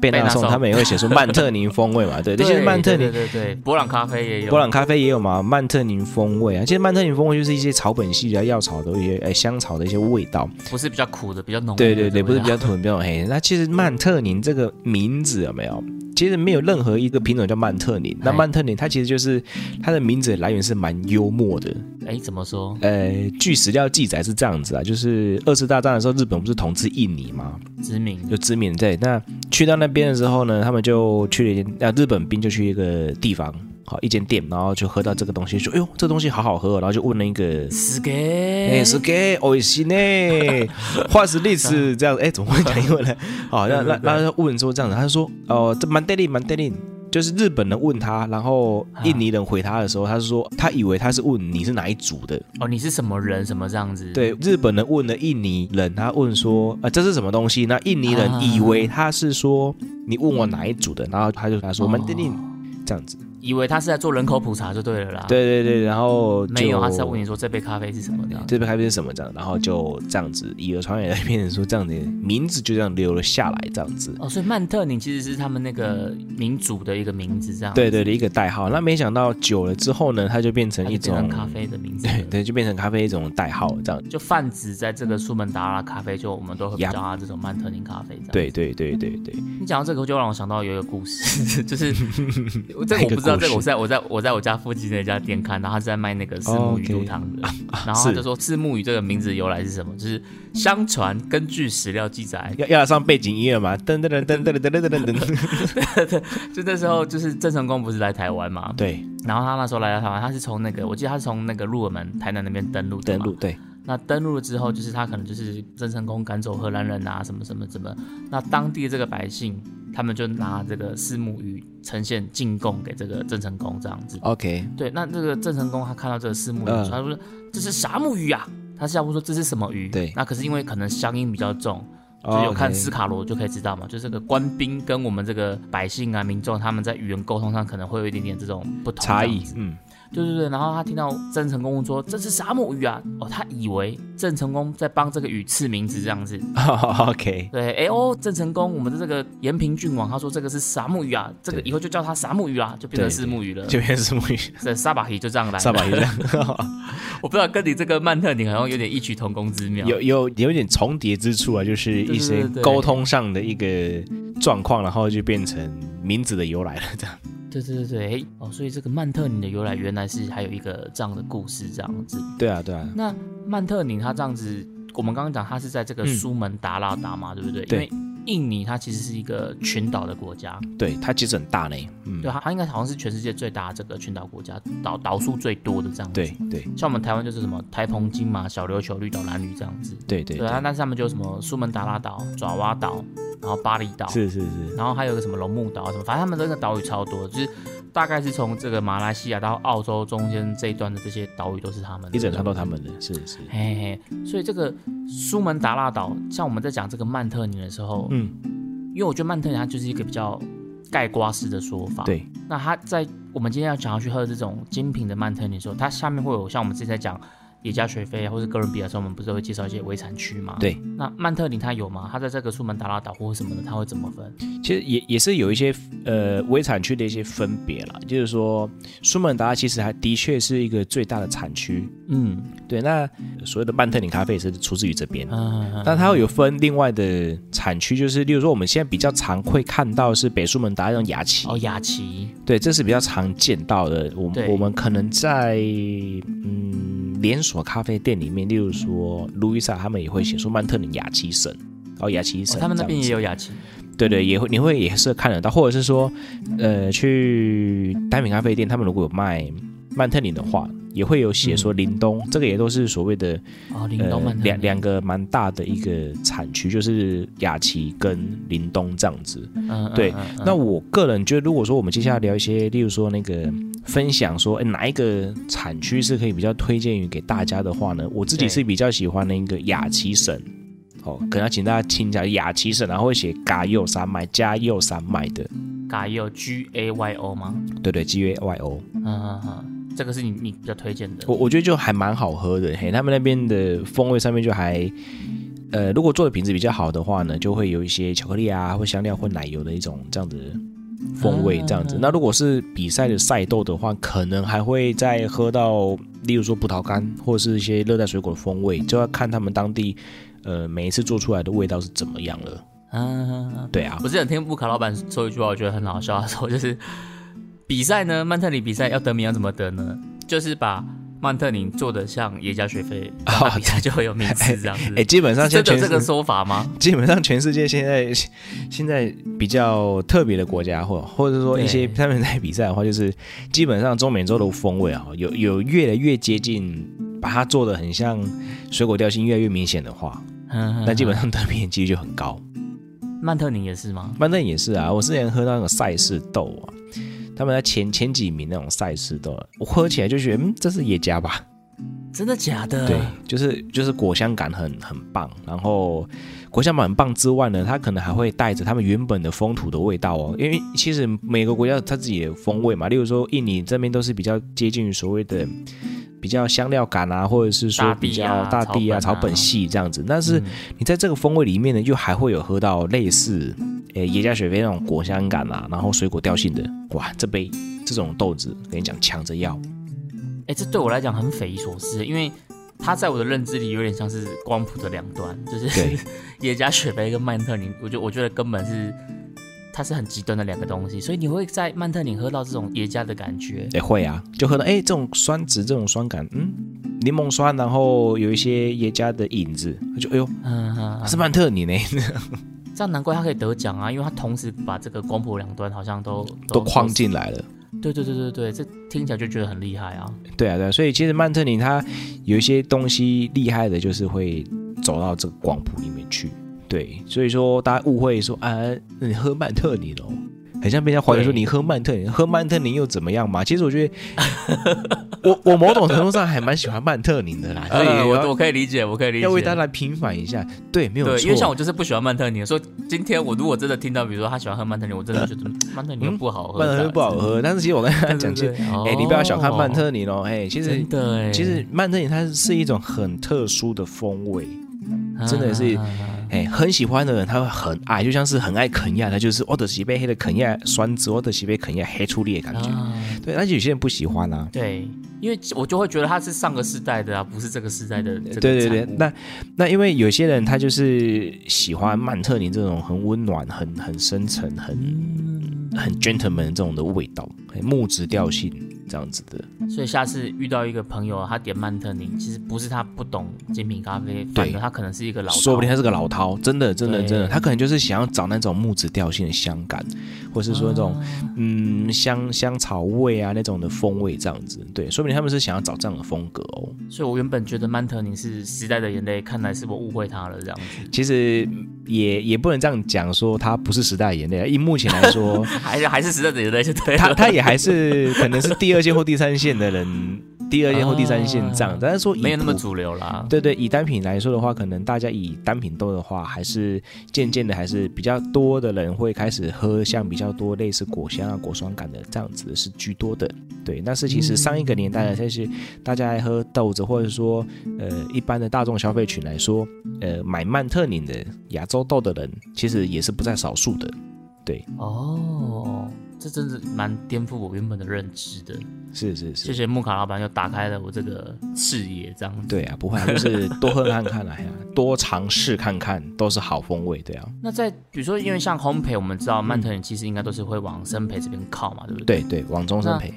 贝纳颂他们也会写出曼特宁风味嘛？对，这些曼特宁，对对对，博朗咖啡也有，博朗咖啡也有嘛？曼特宁风味啊，其实曼特宁风味就是一些草本系的药草的一些哎香草的一些味道，不是比较苦的，比较浓。对对对，不是比较苦，比较黑。那其实曼特宁这个名字有没有？其实没有任何一个品种叫曼特宁。那曼特宁它其实就是它的名字来源是蛮幽默的。哎，怎么说？呃，据史料记载是这样子啊，就是二次大战的时候，日本不是统治印尼吗？殖民就殖民对。那去到那边的时候呢，他们就去了一，啊，日本兵就去一个地方，好一间店，然后就喝到这个东西，说哎呦这东西好好喝，然后就问了一个是给哎是给哦西呢，[laughs] 话是历史这样，哎怎么会讲英文呢？好，那那那问说这样子，他就说哦这蛮 daily 蛮 daily。就是日本人问他，然后印尼人回他的时候，他是说他以为他是问你是哪一组的哦，你是什么人什么这样子？对，日本人问了印尼人，他问说啊这是什么东西？那印尼人以为他是说你问我哪一组的，然后他就他说 Mandarin 这样子。以为他是在做人口普查就对了啦。对对对，然后没有，他是在问你说这杯咖啡是什么的。这杯咖啡是什么这样？然后就这样子以讹传讹，变成说这样的名字就这样留了下来，这样子。哦，所以曼特宁其实是他们那个民族的一个名字，这样。对对的一个代号。那没想到久了之后呢，它就变成一种咖啡的名字。[laughs] 对对，就变成咖啡一种代号，这样。就泛指在这个苏门答腊咖啡，就我们都会叫它这种曼特宁咖啡。对对对对对。你讲到这个，就让我想到有一个故事，[laughs] 就是 [laughs] 这个我不知道，这个我在我在。我在我家附近的一家店看，然后他是在卖那个四目鱼肚汤的，[laughs] 然后他就说四目鱼这个名字由来是什么？就是相传根据史料记载，要要上背景音乐嘛？噔噔噔噔噔噔噔噔噔噔，[laughs] 就那时候就是郑成功不是来台湾嘛？对，然后他那时候来到台湾，他是从那个我记得他是从那个鹿耳门台南那边登陆登陆对。那登陆了之后，就是他可能就是郑成功赶走荷兰人啊，什么什么什么。那当地的这个百姓，他们就拿这个四目鱼呈现进贡给这个郑成功这样子。OK，对。那这个郑成功他看到这个四目鱼，他说这是啥木鱼啊？他下问说这是什么鱼？对。那可是因为可能乡音比较重，就有看斯卡罗就可以知道嘛，就这个官兵跟我们这个百姓啊民众，他们在语言沟通上可能会有一点点这种不同差异。嗯。对对对，然后他听到郑成功说这是沙漠鱼啊，哦，他以为郑成功在帮这个鱼赐名字这样子。[laughs] OK，对，哎哦，郑成功，我们的这个延平郡王，他说这个是沙漠鱼啊，这个以后就叫它沙漠鱼啊，就变成石木鱼了，就变成石木鱼。[laughs] 这，沙巴鱼就这样来。沙巴鱼这样，[laughs] 我不知道跟你这个曼特宁好像有点异曲同工之妙，有有有点重叠之处啊，就是一些沟通上的一个状况，然后就变成名字的由来了这样。对对对对，哎哦，所以这个曼特宁的由来原来是还有一个这样的故事，这样子。对啊，对啊。那曼特宁它这样子，我们刚刚讲它是在这个苏门答腊岛嘛，对不对？对。印尼它其实是一个群岛的国家，对它其实很大呢，嗯，对它它应该好像是全世界最大的这个群岛国家，岛岛数最多的这样子，对对，像我们台湾就是什么台澎金马、小琉球、绿岛、蓝屿这样子，对对，对啊，但是他们就什么苏门答腊岛、爪哇岛，然后巴厘岛，是是是，然后还有个什么龙目岛什么，反正他们这个岛屿超多，就是。大概是从这个马来西亚到澳洲中间这一段的这些岛屿都是他们，一整串都他们的，是是。嘿嘿，所以这个苏门答腊岛，像我们在讲这个曼特宁的时候，嗯，因为我觉得曼特宁它就是一个比较盖瓜式的说法。对。那它在我们今天要讲要去喝这种精品的曼特尼的时候，它下面会有像我们之前在讲。也加学费啊，或者哥伦比亚的时候，我们不是会介绍一些微产区吗？对。那曼特林它有吗？它在这个苏门答腊岛或什么的，它会怎么分？其实也也是有一些呃微产区的一些分别啦。就是说苏门答腊其实还的确是一个最大的产区。嗯，对。那所有的曼特林咖啡也是出自于这边。嗯。但它会有分另外的产区，就是例如说我们现在比较常会看到是北苏门答腊那种雅琪。哦，雅琪。对，这是比较常见到的。我我们可能在嗯。连锁咖啡店里面，例如说路易莎，他们也会写说曼特宁雅奇神，哦，雅奇神，他们那边也有雅奇，对对，也会你会也是看得到，或者是说，呃，去单品咖啡店，他们如果有卖曼特宁的话，也会有写说林东，这个也都是所谓的哦，林东两两个蛮大的一个产区，就是雅琪跟林东这样子，嗯，对。那我个人觉得，如果说我们接下来聊一些，例如说那个。分享说，哎，哪一个产区是可以比较推荐于给大家的话呢？我自己是比较喜欢那个雅琪省，哦，可能要请大家听一下雅琪省，然后会写嘎右山脉加右山脉的嘎右 G A Y O 吗？对对，G A Y O，嗯嗯嗯，这个是你你比较推荐的。我我觉得就还蛮好喝的，嘿，他们那边的风味上面就还，呃，如果做的品质比较好的话呢，就会有一些巧克力啊，或香料或奶油的一种这样子。风味这样子，那如果是比赛的赛豆的话，可能还会再喝到，例如说葡萄干或者是一些热带水果的风味，就要看他们当地，呃，每一次做出来的味道是怎么样了。嗯，对啊。我之前听布卡老板说一句话，我觉得很好笑，他说就是比赛呢，曼特尼比赛要得名要怎么得呢？就是把曼特宁做的像耶加雪菲，比赛就会有名次这样子。哎，基本上现在这个说法吗？基本上全世界现在现在比较特别的国家，或或者说一些他们在比赛的话，就是基本上中美洲的风味啊，有有越来越接近，把它做的很像水果调性越来越明显的话，那基本上得名几率就很高。曼特宁也是吗？曼特宁也是啊，我之前喝到那个赛事豆啊。他们在前前几名那种赛事都，我喝起来就觉得，嗯，这是野加吧？真的假的？对，就是就是果香感很很棒，然后果香感很棒之外呢，它可能还会带着他们原本的风土的味道哦。因为其实每个国家它自己的风味嘛，例如说印尼这边都是比较接近于所谓的比较香料感啊，或者是说比较大地啊、草本系这样子。但是你在这个风味里面呢，又还会有喝到类似。诶，耶加雪菲那种果香感啊，然后水果调性的，哇，这杯这种豆子，跟你讲抢着要。哎，这对我来讲很匪夷所思，因为它在我的认知里有点像是光谱的两端，就是 [laughs] 耶加雪菲跟曼特宁，我就我觉得根本是它是很极端的两个东西，所以你会在曼特宁喝到这种耶加的感觉？也会啊，就喝到哎这种酸值，这种酸感，嗯，柠檬酸，然后有一些耶加的影子，就哎呦嗯，是曼特宁呢。[laughs] 这样难怪他可以得奖啊，因为他同时把这个光谱两端好像都都框进来了。对对对对对，这听起来就觉得很厉害啊。对啊对啊，所以其实曼特宁它有一些东西厉害的，就是会走到这个光谱里面去。对，所以说大家误会说啊，你喝曼特尼哦。很像被人家怀疑说你喝曼特尼，喝曼特宁又怎么样嘛？其实我觉得，[laughs] 我我某种程度上还蛮喜欢曼特宁的啦。[laughs] 所以我我可以理解，我可以理解。要为大家来平反一下，对，没有错。因为像我就是不喜欢曼特尼，所以今天我如果真的听到，比如说他喜欢喝曼特尼，我真的觉得曼特尼不好喝，曼特尼不好喝。但是其实我跟他讲，其实哎，你不要小看曼特尼哦，哎，其实其实曼特尼它是一种很特殊的风味，真的是。哎，很喜欢的人他会很爱，就像是很爱肯亚，他就是我的西贝黑的肯亚酸子，我的西贝肯亚黑出力的感觉。对，但是有些人不喜欢啊。对，因为我就会觉得他是上个世代的啊，不是这个世代的。对对对，那那因为有些人他就是喜欢曼特宁这种很温暖、很很深沉、很很 gentleman 这种的味道，木质调性。这样子的，所以下次遇到一个朋友，他点曼特宁，其实不是他不懂精品咖啡，对，他可能是一个老，说不定他是个老饕，真的，真的，真的，他可能就是想要找那种木质调性的香感，或是说那种嗯香香草味啊那种的风味，这样子，对，说不定他们是想要找这样的风格哦。所以我原本觉得曼特宁是时代的眼泪，看来是我误会他了，这样子。其实也也不能这样讲，说他不是时代的眼泪，以目前来说，[laughs] 还是还是时代的眼泪，就对。他他也还是可能是第二。二线或第三线的人，第二线或第三线这样，但是说没有那么主流啦。对对，以单品来说的话，可能大家以单品豆的话，还是渐渐的还是比较多的人会开始喝像比较多类似果香啊、果酸感的这样子的是居多的。对，但是其实上一个年代的这些大家爱喝豆子，或者说呃一般的大众消费群来说，呃买曼特宁的亚洲豆的人，其实也是不在少数的。对，哦。这真是蛮颠覆我原本的认知的，是是是，谢谢木卡老板又打开了我这个视野，这样子对啊，不会，就是多喝看看啦、啊，多尝试看看都是好风味，对啊。那在比如说，因为像烘焙，我们知道曼特人其实应该都是会往生培这边靠嘛，对不对？对对，往中生焙。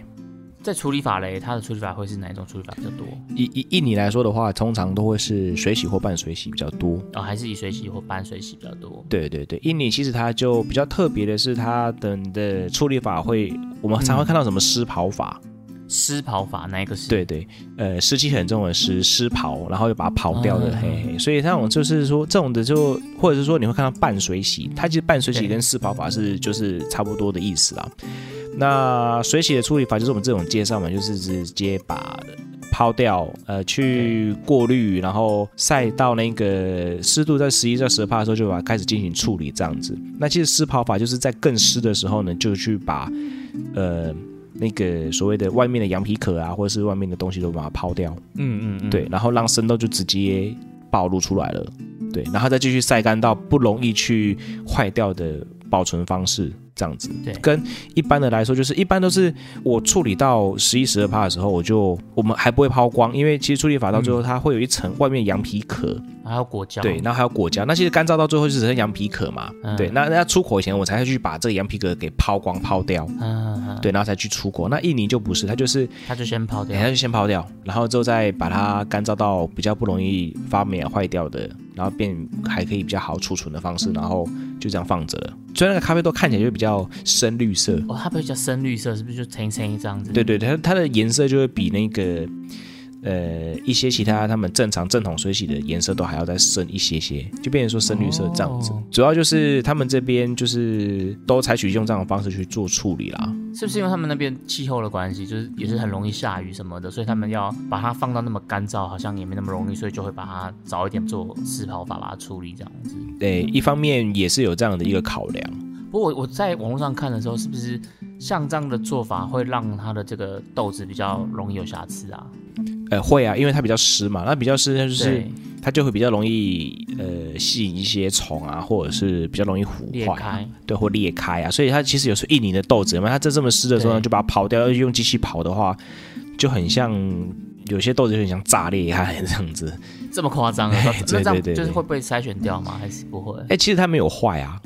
在处理法嘞，它的处理法会是哪一种处理法比较多？以以印尼来说的话，通常都会是水洗或半水洗比较多。哦，还是以水洗或半水洗比较多。对对对，印尼其实它就比较特别的是，它的的处理法会，我们常会看到什么湿刨法？湿刨法哪一个是？对对，呃，湿气很重的湿湿刨，然后又把它刨掉的，嘿嘿。所以那种就是说，这种的就或者是说你会看到半水洗，它其实半水洗跟湿刨法是就是差不多的意思啊。那水洗的处理法就是我们这种介绍嘛，就是直接把抛掉，呃，去过滤，然后晒到那个湿度在十一到十帕的时候，就把它开始进行处理这样子。那其实湿抛法就是在更湿的时候呢，就去把呃那个所谓的外面的羊皮壳啊，或者是外面的东西都把它抛掉。嗯嗯嗯，对，然后让生豆就直接暴露出来了。对，然后再继续晒干到不容易去坏掉的保存方式。这样子。对，跟一般的来说，就是一般都是我处理到十一十二趴的时候，我就我们还不会抛光，因为其实处理法到最后它会有一层外面羊皮壳，还有果胶，对，然后还有果胶。那其实干燥到最后就只剩羊皮壳嘛。对，那那出口以前我才会去把这个羊皮壳给抛光抛掉。嗯，对，然后才去出口。那印尼就不是，它就是它就先抛掉，它就先抛掉，然后之后再把它干燥到比较不容易发霉坏掉的。然后变还可以比较好储存的方式，然后就这样放着了。所以那个咖啡豆看起来就比较深绿色哦，它不会叫深绿色，是不是就呈成这样子？对对，它它的颜色就会比那个。呃，一些其他他们正常正统水洗的颜色都还要再深一些些，就变成说深绿色这样子。主要就是他们这边就是都采取用这样的方式去做处理啦。是不是因为他们那边气候的关系，就是也是很容易下雨什么的，所以他们要把它放到那么干燥，好像也没那么容易，所以就会把它早一点做湿泡法把它处理这样子。对，一方面也是有这样的一个考量。不过我我在网络上看的时候，是不是像这样的做法会让它的这个豆子比较容易有瑕疵啊？呃，会啊，因为它比较湿嘛，那比较湿，那就是它就会比较容易呃吸引一些虫啊，或者是比较容易腐坏，对，或裂开啊。所以它其实有时候印尼的豆子嘛，它在这么湿的时候呢，就把它刨掉，要用机器刨的话，就很像有些豆子就很像炸裂开这样子。这么夸张啊？[laughs] 对对对，就是会被筛选掉吗？还是不会？哎，其实它没有坏啊。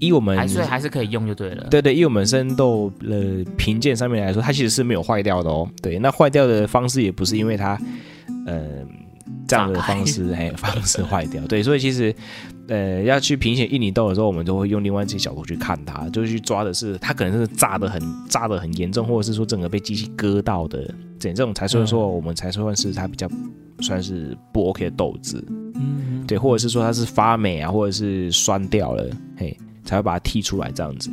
以我们还是还是可以用就对了。对对，以我们生豆的评鉴上面来说，它其实是没有坏掉的哦。对，那坏掉的方式也不是因为它，呃，这样的方式哎 [laughs] 方式坏掉。对，所以其实，呃，要去评选印尼豆的时候，我们都会用另外一些角度去看它，就是去抓的是它可能是炸的很炸的很严重，或者是说整个被机器割到的，这这种才算说我们才算是它比较算是不 OK 的豆子。嗯，对，或者是说它是发霉啊，或者是酸掉了，嘿。才会把它剔出来，这样子。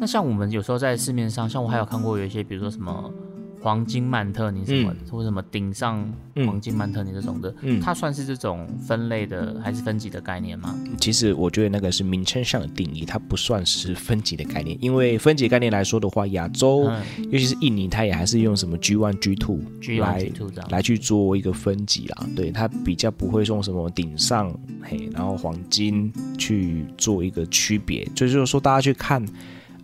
那像我们有时候在市面上，像我还有看过有一些，比如说什么。黄金曼特尼什么，或什么顶上黄金曼特尼这种的，它算是这种分类的还是分级的概念吗？其实我觉得那个是名称上的定义，它不算是分级的概念。因为分级概念来说的话，亚洲尤其是印尼，它也还是用什么 G one G two 来来去做一个分级啦。对，它比较不会用什么顶上嘿，然后黄金去做一个区别。就是说，大家去看。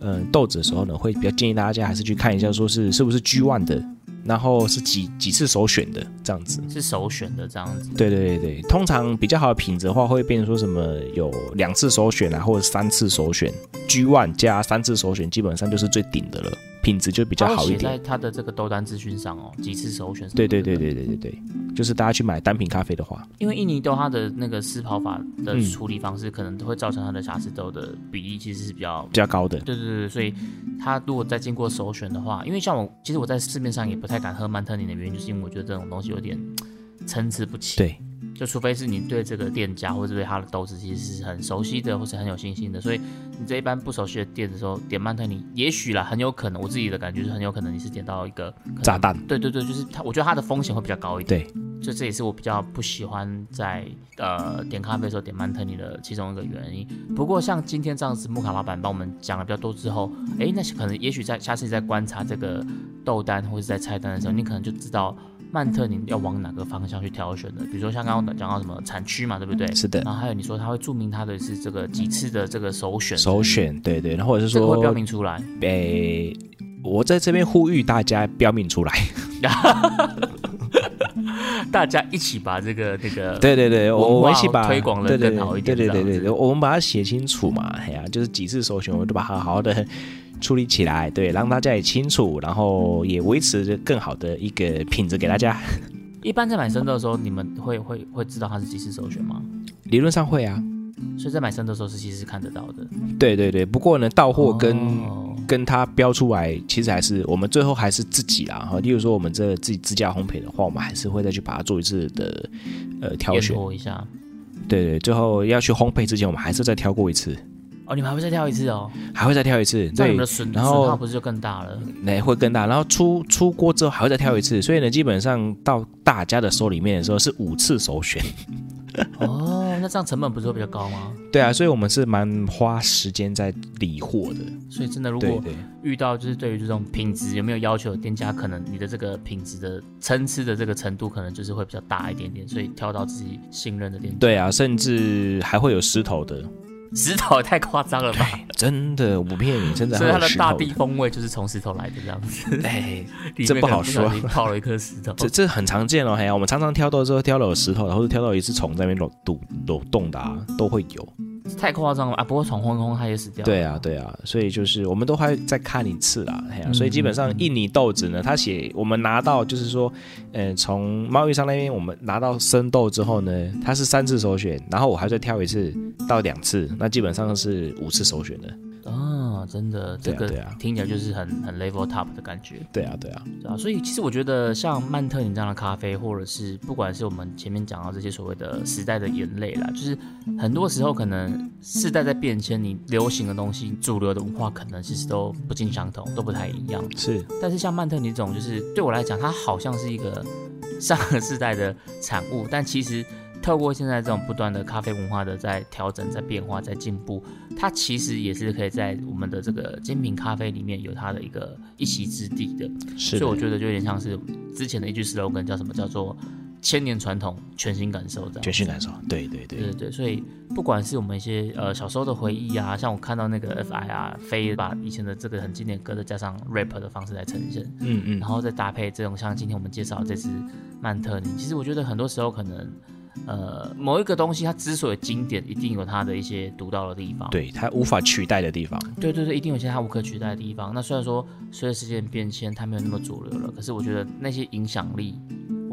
嗯，豆子的时候呢，会比较建议大家还是去看一下，说是是不是 G one 的，然后是几几次首选的这样子，是首选的这样子。对对对对，通常比较好的品质的话，会变成说什么有两次首选啊，或者三次首选，G one 加三次首选，基本上就是最顶的了。品质就比较好一点，在它的这个豆单资讯上哦，几次首选。对对对对对对对，就是大家去买单品咖啡的话，因为印尼豆它的那个湿泡法的处理方式，可能会造成它的瑕疵豆的比例其实是比较比较高的。对对对，所以它如果再经过首选的话，因为像我，其实我在市面上也不太敢喝曼特宁的原因，就是因为我觉得这种东西有点参差不齐。对。就除非是你对这个店家或者对他的豆子其实是很熟悉的，或是很有信心的，所以你这一般不熟悉的店的时候点曼特尼，也许啦，很有可能我自己的感觉是很有可能你是点到一个炸弹。对对对，就是它，我觉得它的风险会比较高一点。对，就这也是我比较不喜欢在呃点咖啡的时候点曼特尼的其中一个原因。不过像今天这样子，木卡老板帮我们讲了比较多之后，哎，那可能也许在下次在观察这个豆单或者在菜单的时候，你可能就知道。曼特宁要往哪个方向去挑选的？比如说像刚刚讲到什么产区嘛，对不对？是的。然后还有你说他会注明他的是这个几次的这个首选。首选，对对。然后或者是说会标明出来。诶，我在这边呼吁大家标明出来，[laughs] 大家一起把这个这个对对对，我们一起把推广的更好一点。对对对对对，我们把它写清楚嘛。哎呀，就是几次首选，我们都把它好好的。处理起来，对，让大家也清楚，然后也维持更好的一个品质给大家。一般在买生豆的时候，你们会会会知道它是几次首选吗？理论上会啊，所以在买生豆的时候是其实是看得到的。对对对，不过呢，到货跟跟它标出来，其实还是我们最后还是自己啦。哈，例如说我们这自己自家烘焙的话，我们还是会再去把它做一次的呃挑选一下。对对，最后要去烘焙之前，我们还是再挑过一次。哦，你们还会再跳一次哦？还会再跳一次，对，然后损耗不是就更大了？那会更大，然后出出锅之后还会再跳一次，所以呢，基本上到大家的手里面的时候是五次首选。[laughs] 哦，那这样成本不是会比较高吗？对啊，所以我们是蛮花时间在理货的。所以真的，如果遇到就是对于这种品质有没有要求的店家，可能你的这个品质的参差的这个程度，可能就是会比较大一点点，所以挑到自己信任的店家。对啊，甚至还会有狮头的。石头也太夸张了吧？真的，我不骗你，真的。所以它的大地风味就是从石头来的这样子。哎，[laughs] 这不好说。泡了一颗石头，这这很常见哦。哎呀我们常常挑豆之后挑到有石头，或者挑到一只虫在那边抖抖动的啊，都会有。太夸张了啊！不过闯空空他也死掉。对啊，对啊，所以就是我们都还再看一次啦。所以基本上印尼豆子呢，他写我们拿到就是说，呃，从贸易商那边我们拿到生豆之后呢，它是三次首选，然后我还再挑一次到两次，那基本上是五次首选的。真的，这个听起来就是很很 level top 的感觉。对啊，对啊，对啊。所以其实我觉得像曼特宁这样的咖啡，或者是不管是我们前面讲到这些所谓的时代的眼泪啦，就是很多时候可能世代在变迁，你流行的东西、主流的文化可能其实都不尽相同，都不太一样。是。但是像曼特宁这种，就是对我来讲，它好像是一个上个世代的产物，但其实。透过现在这种不断的咖啡文化的在调整、在变化、在进步，它其实也是可以在我们的这个精品咖啡里面有它的一个一席之地的。是，所以我觉得就有点像是之前的一句 slogan，叫什么？叫做千年传统，全新感受。这样，全新感受。对对对对对。所以不管是我们一些呃小时候的回忆啊，像我看到那个 FI 啊，飞把以前的这个很经典歌的加上 rap 的方式来呈现，嗯嗯，然后再搭配这种像今天我们介绍这支曼特尼，其实我觉得很多时候可能。呃，某一个东西它之所以经典，一定有它的一些独到的地方，对它无法取代的地方。对对对，一定有些它无可取代的地方。那虽然说随着时间变迁，它没有那么主流了，可是我觉得那些影响力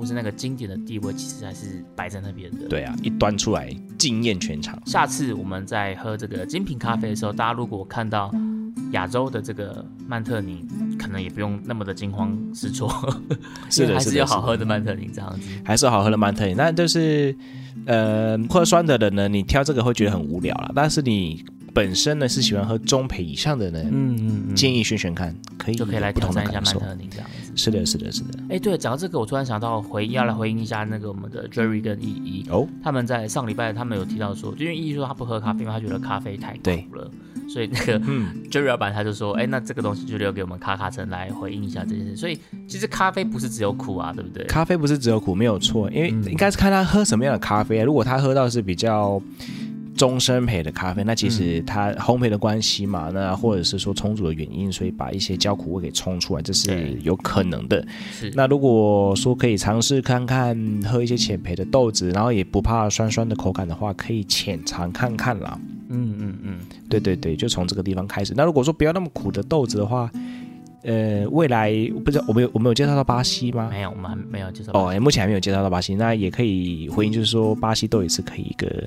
或是那个经典的地位，其实还是摆在那边的。对啊，一端出来惊艳全场。下次我们在喝这个精品咖啡的时候，大家如果看到。亚洲的这个曼特宁，可能也不用那么的惊慌失措，[laughs] 是的，还是有好喝的曼特宁这样子，还是好喝的曼特宁。那就是，呃，喝酸的人呢，你挑这个会觉得很无聊了。但是你本身呢是喜欢喝中培以上的呢，嗯嗯，建议选选看，可以就可以来挑战一下曼特宁这样子。是的，是的，是的。哎，对，讲到这个，我突然想到回要来回应一下那个我们的 Jerry 跟依依哦，他们在上礼拜他们有提到说，因为依依说他不喝咖啡，因为他觉得咖啡太苦了。[laughs] 所以那个 Jerry 老板他就说，哎，那这个东西就留给我们卡卡城来回应一下这件事。所以其实咖啡不是只有苦啊，对不对？咖啡不是只有苦，没有错。因为应该是看他喝什么样的咖啡。如果他喝到是比较中生培的咖啡，那其实它烘焙的关系嘛，那或者是说充足的原因，所以把一些焦苦味给冲出来，这是有可能的。是。那如果说可以尝试看看喝一些浅焙的豆子，然后也不怕酸酸的口感的话，可以浅尝看看啦。嗯嗯嗯，对对对，就从这个地方开始。那如果说不要那么苦的豆子的话，呃，未来不知道我们有我们有介绍到巴西吗？没有，我们还没有介绍。哦，目前还没有介绍到巴西，那也可以回应，就是说巴西豆也是可以一个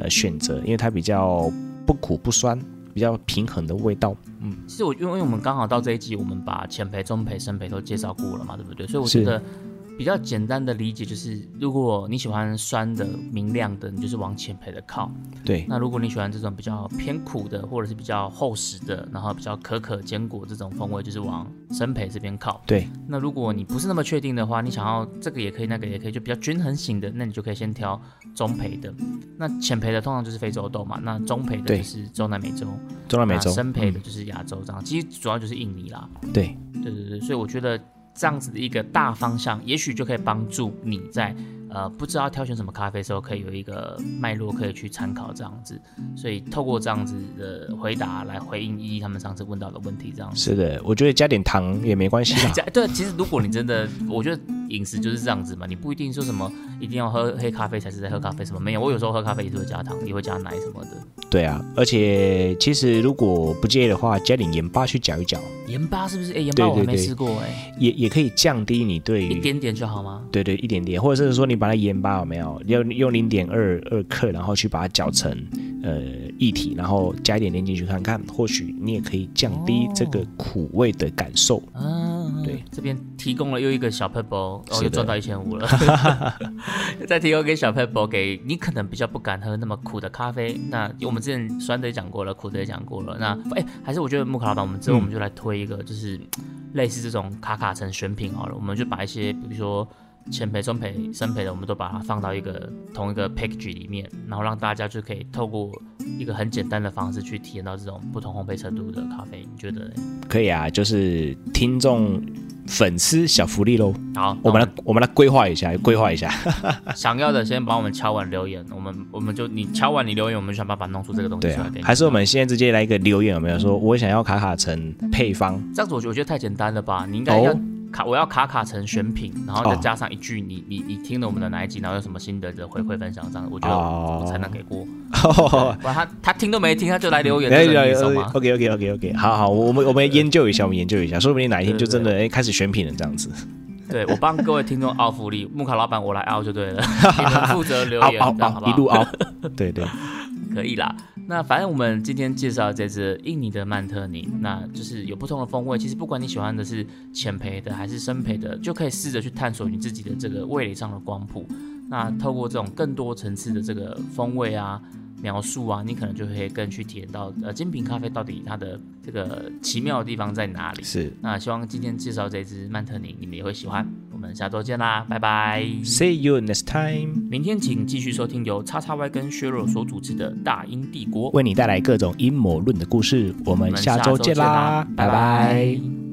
呃选择，因为它比较不苦不酸，比较平衡的味道。嗯，其实我因为我们刚好到这一季，我们把前培、中培、生培都介绍过了嘛，对不对？所以我觉得。比较简单的理解就是，如果你喜欢酸的、明亮的，你就是往浅焙的靠。对。那如果你喜欢这种比较偏苦的，或者是比较厚实的，然后比较可可坚果这种风味，就是往深焙这边靠。对。那如果你不是那么确定的话，你想要这个也可以，那个也可以，就比较均衡型的，那你就可以先挑中焙的。那浅焙的通常就是非洲豆嘛，那中焙的就是中南美洲。中南美洲。深焙的就是亚洲这样，其实主要就是印尼啦。对。对对对，所以我觉得。这样子的一个大方向，也许就可以帮助你在。呃，不知道挑选什么咖啡的时候，可以有一个脉络可以去参考这样子，所以透过这样子的回答来回应依依他们上次问到的问题，这样子。是的，我觉得加点糖也没关系。[laughs] 加对，其实如果你真的，我觉得饮食就是这样子嘛，你不一定说什么一定要喝黑咖啡才是在喝咖啡，什么没有，我有时候喝咖啡也是会加糖，也会加奶什么的。对啊，而且其实如果不介意的话，加点盐巴去搅一搅。盐巴是不是？哎，盐巴我没试过哎。也也可以降低你对一点点就好吗？对对，一点点，或者是说你把它盐巴有没有用用零点二二克，然后去把它搅成呃液体，然后加一点点进去看看，或许你也可以降低这个苦味的感受。嗯，对，这边提供了又一个小 pebble，哦，又赚到一千五了。[laughs] 再提供给小 pebble，给你可能比较不敢喝那么苦的咖啡。那我们之前酸的也讲过了，苦的也讲过了。那哎，还是我觉得木卡老板，我们之后我们就来推一个，就是类似这种卡卡层选品好了，我们就把一些比如说。前培、中培、深培的，我们都把它放到一个同一个 package 里面，然后让大家就可以透过一个很简单的方式去体验到这种不同烘焙程度的咖啡，你觉得？可以啊，就是听众。粉丝小福利喽！好，我们来我们来规划一下，规划一下。[laughs] 想要的先帮我们敲完留言，我们我们就你敲完你留言，我们就想办法弄出这个东西出来给你。还是我们现在直接来一个留言，有没有说我想要卡卡城配方？这样子我觉得太简单了吧？你应该要。卡，我要卡卡成选品，然后再加上一句你你你听了我们的哪一集，然后有什么心得的回馈分享，这样我觉得我才能给过。[laughs] 不然他他听都没听，他就来留言，？OK OK OK OK，好好，我们我们研究一下，我们研究一下，说不定哪一天就真的哎开始选品了这样子。[laughs] 对我帮各位听众凹福利，木卡老板我来凹就对了，[laughs] 你们负责留言，好不好？一路凹，对对。可以啦，那反正我们今天介绍这只印尼的曼特尼，那就是有不同的风味。其实不管你喜欢的是浅培的还是深培的，就可以试着去探索你自己的这个味蕾上的光谱。那透过这种更多层次的这个风味啊。描述啊，你可能就会更去体验到呃精品咖啡到底它的这个奇妙的地方在哪里。是，那希望今天介绍这支曼特宁你们也会喜欢。我们下周见啦，拜拜。See you next time。明天请继续收听由叉叉 Y 跟削弱所主持的大英帝国，为你带来各种阴谋论的故事。我们下周见啦，拜拜。